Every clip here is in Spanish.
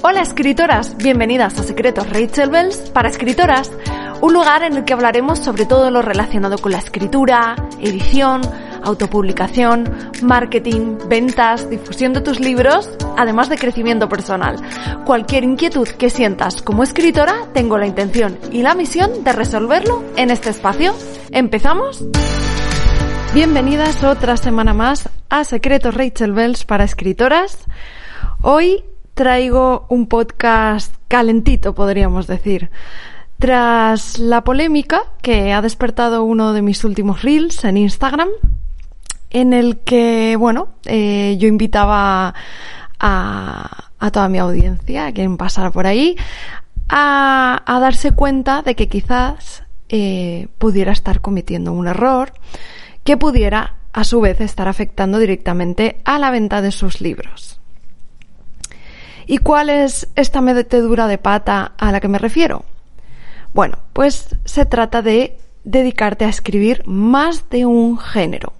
Hola escritoras, bienvenidas a Secretos Rachel Bells para escritoras, un lugar en el que hablaremos sobre todo lo relacionado con la escritura, edición, autopublicación, marketing, ventas, difusión de tus libros, además de crecimiento personal. Cualquier inquietud que sientas como escritora, tengo la intención y la misión de resolverlo en este espacio. ¿Empezamos? Bienvenidas otra semana más a Secretos Rachel Bells para escritoras. Hoy traigo un podcast calentito, podríamos decir. Tras la polémica que ha despertado uno de mis últimos reels en Instagram, en el que, bueno, eh, yo invitaba a, toda mi audiencia, a quien pasara por ahí, a, a darse cuenta de que quizás eh, pudiera estar cometiendo un error que pudiera, a su vez, estar afectando directamente a la venta de sus libros. ¿Y cuál es esta metedura de pata a la que me refiero? Bueno, pues se trata de dedicarte a escribir más de un género.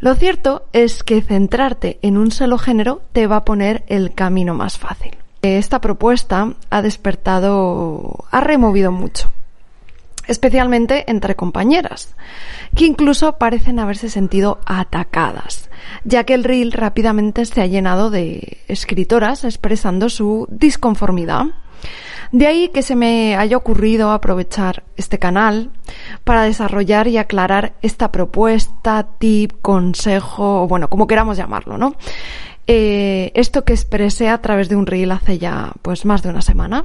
Lo cierto es que centrarte en un solo género te va a poner el camino más fácil. Esta propuesta ha despertado, ha removido mucho especialmente entre compañeras, que incluso parecen haberse sentido atacadas, ya que el reel rápidamente se ha llenado de escritoras expresando su disconformidad. De ahí que se me haya ocurrido aprovechar este canal para desarrollar y aclarar esta propuesta, tip, consejo, bueno, como queramos llamarlo, ¿no? Eh, esto que expresé a través de un reel hace ya pues más de una semana.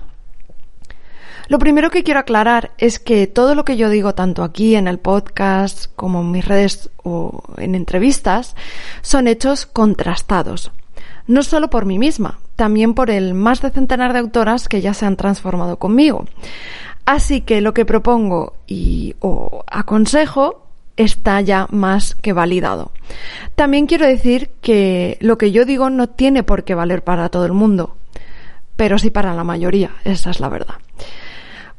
Lo primero que quiero aclarar es que todo lo que yo digo tanto aquí en el podcast como en mis redes o en entrevistas son hechos contrastados. No solo por mí misma, también por el más de centenar de autoras que ya se han transformado conmigo. Así que lo que propongo y o aconsejo está ya más que validado. También quiero decir que lo que yo digo no tiene por qué valer para todo el mundo, pero sí para la mayoría, esa es la verdad.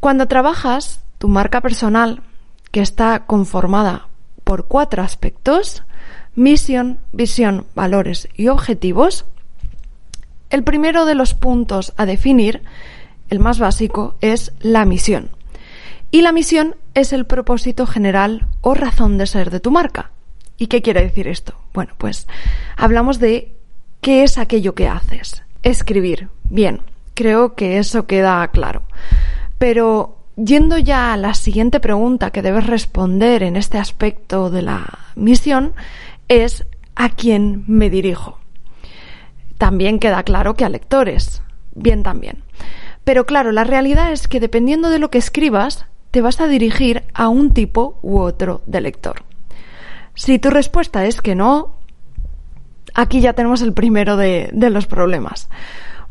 Cuando trabajas tu marca personal, que está conformada por cuatro aspectos, misión, visión, valores y objetivos, el primero de los puntos a definir, el más básico, es la misión. Y la misión es el propósito general o razón de ser de tu marca. ¿Y qué quiere decir esto? Bueno, pues hablamos de qué es aquello que haces. Escribir. Bien, creo que eso queda claro. Pero yendo ya a la siguiente pregunta que debes responder en este aspecto de la misión es ¿a quién me dirijo? También queda claro que a lectores. Bien también. Pero claro, la realidad es que dependiendo de lo que escribas, te vas a dirigir a un tipo u otro de lector. Si tu respuesta es que no, aquí ya tenemos el primero de, los problemas.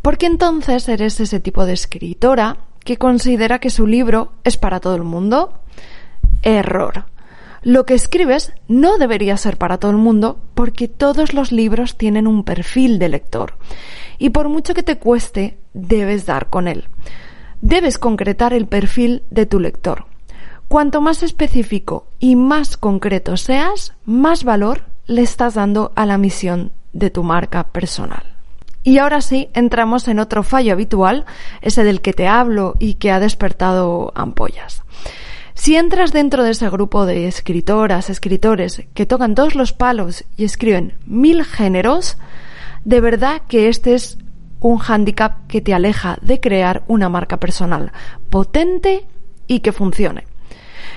Porque entonces eres ese tipo de escritora que considera que su libro es para todo el mundo? Error. Lo que escribes no debería ser para todo el mundo porque todos los libros tienen un perfil de lector y por mucho que te cueste, debes dar con él. Debes concretar el perfil de tu lector. Cuanto más específico y más concreto seas, más valor le estás dando a la misión de tu marca personal. Y ahora sí, entramos en otro fallo habitual, ese del que te hablo y que ha despertado ampollas. Si entras dentro de ese grupo de escritoras, escritores que tocan todos los palos y escriben mil géneros, de verdad que este es un hándicap que te aleja de crear una marca personal potente y que funcione.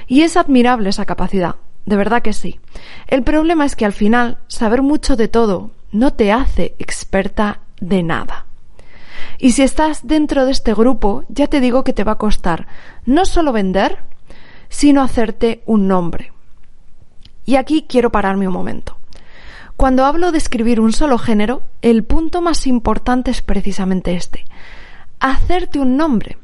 Y es admirable esa capacidad, de verdad que sí. El problema es que al final saber mucho de todo no te hace experta de nada. Y si estás dentro de este grupo, ya te digo que te va a costar no solo vender, sino hacerte un nombre. Y aquí quiero pararme un momento. Cuando hablo de escribir un solo género, el punto más importante es precisamente este. Hacerte un nombre.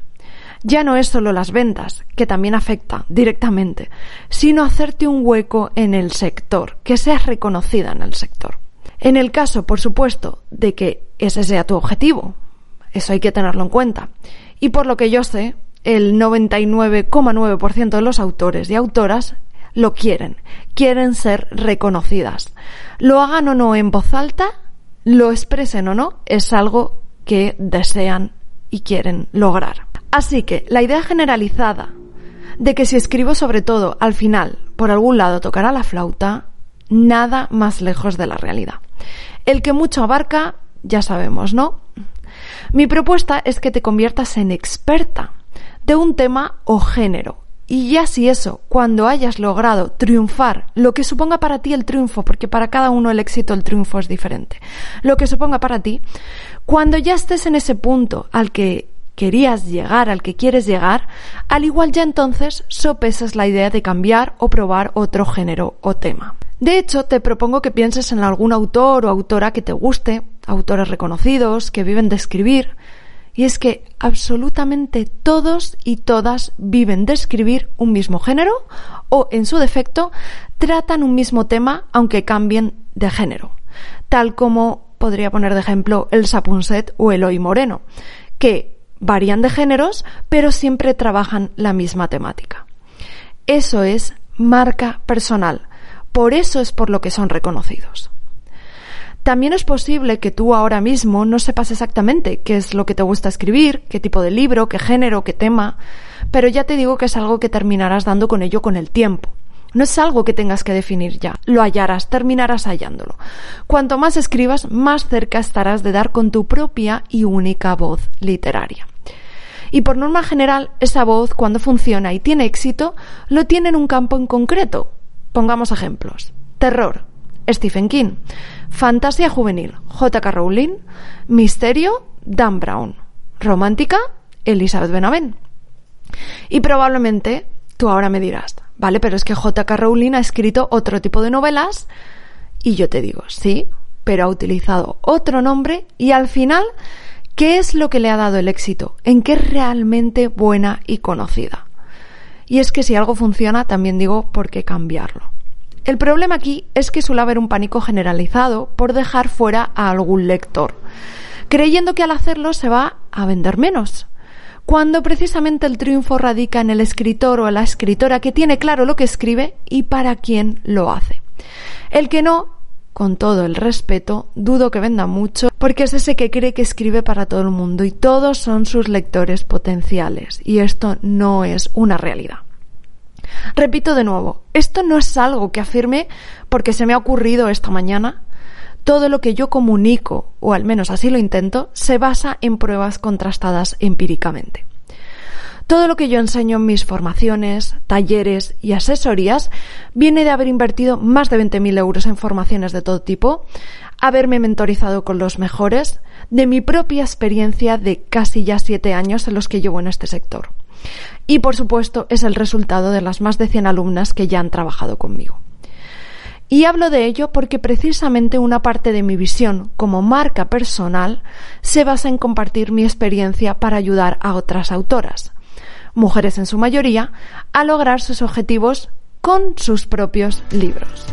Ya no es solo las ventas, que también afecta directamente, sino hacerte un hueco en el sector, que seas reconocida en el sector. En el caso, por supuesto, de que ese sea tu objetivo, eso hay que tenerlo en cuenta. Y por lo que yo sé, el 99,9% de los autores y autoras lo quieren, quieren ser reconocidas. Lo hagan o no en voz alta, lo expresen o no, es algo que desean y quieren lograr. Así que la idea generalizada de que si escribo sobre todo al final por algún lado tocará la flauta, nada más lejos de la realidad. El que mucho abarca, ya sabemos, ¿no? Mi propuesta es que te conviertas en experta de un tema o género. Y ya si eso, cuando hayas logrado triunfar, lo que suponga para ti el triunfo, porque para cada uno el éxito, el triunfo es diferente, lo que suponga para ti, cuando ya estés en ese punto al que querías llegar, al que quieres llegar, al igual ya entonces sopesas la idea de cambiar o probar otro género o tema. De hecho, te propongo que pienses en algún autor o autora que te guste, autores reconocidos, que viven de escribir, y es que absolutamente todos y todas viven de escribir un mismo género o, en su defecto, tratan un mismo tema aunque cambien de género, tal como podría poner de ejemplo el Sapunset o Eloy Moreno, que varían de géneros pero siempre trabajan la misma temática. Eso es marca personal, por eso es por lo que son reconocidos. También es posible que tú ahora mismo no sepas exactamente qué es lo que te gusta escribir, qué tipo de libro, qué género, qué tema, pero ya te digo que es algo que terminarás dando con ello con el tiempo. No es algo que tengas que definir ya, lo hallarás, terminarás hallándolo. Cuanto más escribas, más cerca estarás de dar con tu propia y única voz literaria. Y por norma general, esa voz, cuando funciona y tiene éxito, lo tiene en un campo en concreto. Pongamos ejemplos. Terror, Stephen King. Fantasía juvenil, J.K. Rowling. Misterio, Dan Brown. Romántica, Elizabeth Benavent. Y probablemente tú ahora me dirás, vale, pero es que J.K. Rowling ha escrito otro tipo de novelas y yo te digo, sí, pero ha utilizado otro nombre y al final, ¿qué es lo que le ha dado el éxito? ¿En qué es realmente buena y conocida? Y es que si algo funciona, también digo, ¿por qué cambiarlo? El problema aquí es que suele haber un pánico generalizado por dejar fuera a algún lector, creyendo que al hacerlo se va a vender menos, cuando precisamente el triunfo radica en el escritor o la escritora que tiene claro lo que escribe y para quién lo hace. El que no, con todo el respeto, dudo que venda mucho porque es ese que cree que escribe para todo el mundo y todos son sus lectores potenciales y esto no es una realidad. Repito de nuevo, esto no es algo que afirme porque se me ha ocurrido esta mañana. Todo lo que yo comunico, o al menos así lo intento, se basa en pruebas contrastadas empíricamente. Todo lo que yo enseño en mis formaciones, talleres y asesorías viene de haber invertido más de 20.000 euros en formaciones de todo tipo, haberme mentorizado con los mejores, de mi propia experiencia de casi ya siete años en los que llevo en este sector y por supuesto es el resultado de las más de 100 alumnas que ya han trabajado conmigo. Y hablo de ello porque precisamente una parte de mi visión como marca personal se basa en compartir mi experiencia para ayudar a otras autoras, mujeres en su mayoría, a lograr sus objetivos con sus propios libros.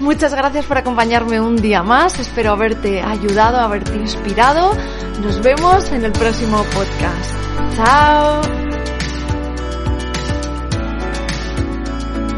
Muchas gracias por acompañarme un día más, espero haberte ayudado, haberte inspirado. Nos vemos en el próximo podcast. Chao.